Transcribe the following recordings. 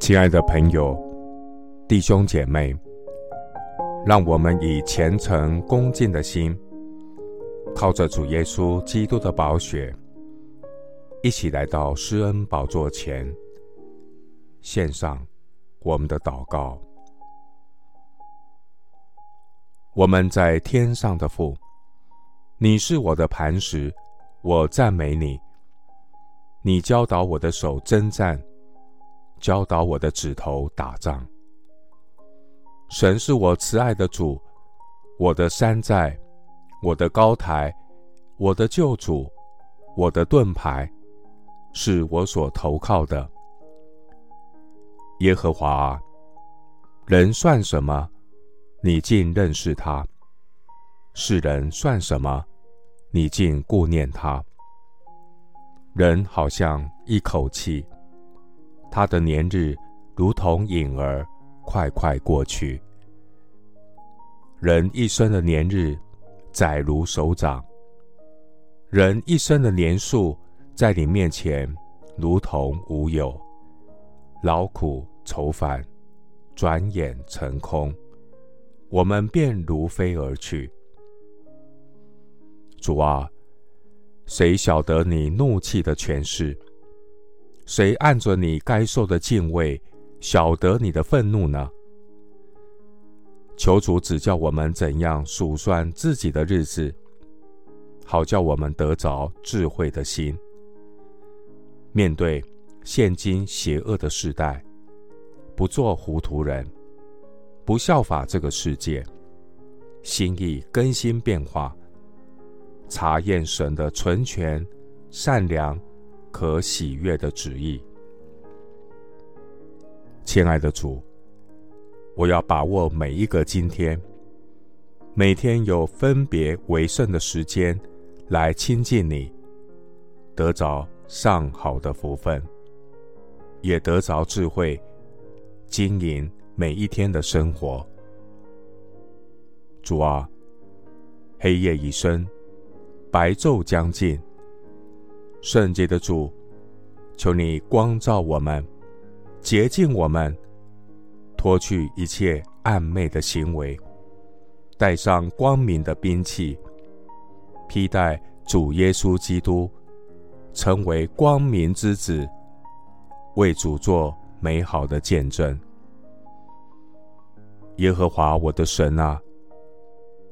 亲爱的朋友、弟兄姐妹，让我们以虔诚恭敬的心，靠着主耶稣基督的宝血，一起来到施恩宝座前，献上我们的祷告。我们在天上的父，你是我的磐石，我赞美你。你教导我的手征战。教导我的指头打仗。神是我慈爱的主，我的山寨，我的高台，我的救主，我的盾牌，是我所投靠的。耶和华，人算什么？你竟认识他；世人算什么？你竟顾念他。人好像一口气。他的年日如同影儿，快快过去。人一生的年日，载如手掌；人一生的年数，在你面前如同无有。劳苦愁烦，转眼成空，我们便如飞而去。主啊，谁晓得你怒气的权势？谁按着你该受的敬畏，晓得你的愤怒呢？求主指教我们怎样数算自己的日子，好叫我们得着智慧的心，面对现今邪恶的世代，不做糊涂人，不效法这个世界，心意更新变化，查验神的纯全、善良。可喜悦的旨意，亲爱的主，我要把握每一个今天，每天有分别为圣的时间来亲近你，得着上好的福分，也得着智慧，经营每一天的生活。主啊，黑夜已深，白昼将近。圣洁的主，求你光照我们，洁净我们，脱去一切暗昧的行为，带上光明的兵器，披戴主耶稣基督，成为光明之子，为主做美好的见证。耶和华我的神啊，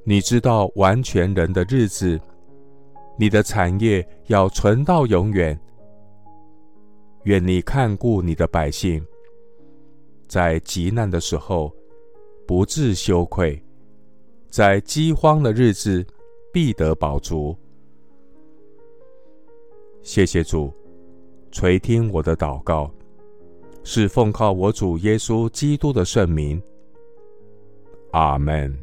你知道完全人的日子。你的产业要存到永远。愿你看顾你的百姓，在急难的时候不致羞愧，在饥荒的日子必得饱足。谢谢主，垂听我的祷告，是奉靠我主耶稣基督的圣名。阿门。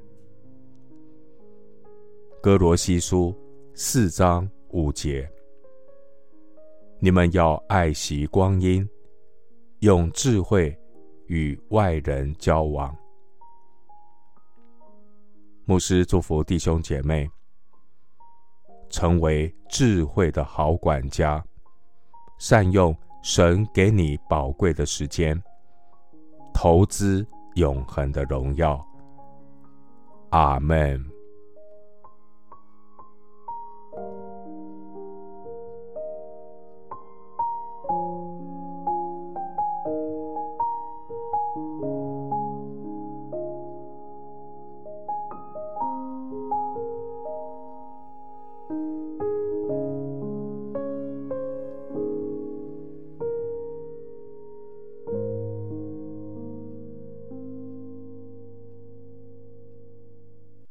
哥罗西书。四章五节，你们要爱惜光阴，用智慧与外人交往。牧师祝福弟兄姐妹，成为智慧的好管家，善用神给你宝贵的时间，投资永恒的荣耀。阿门。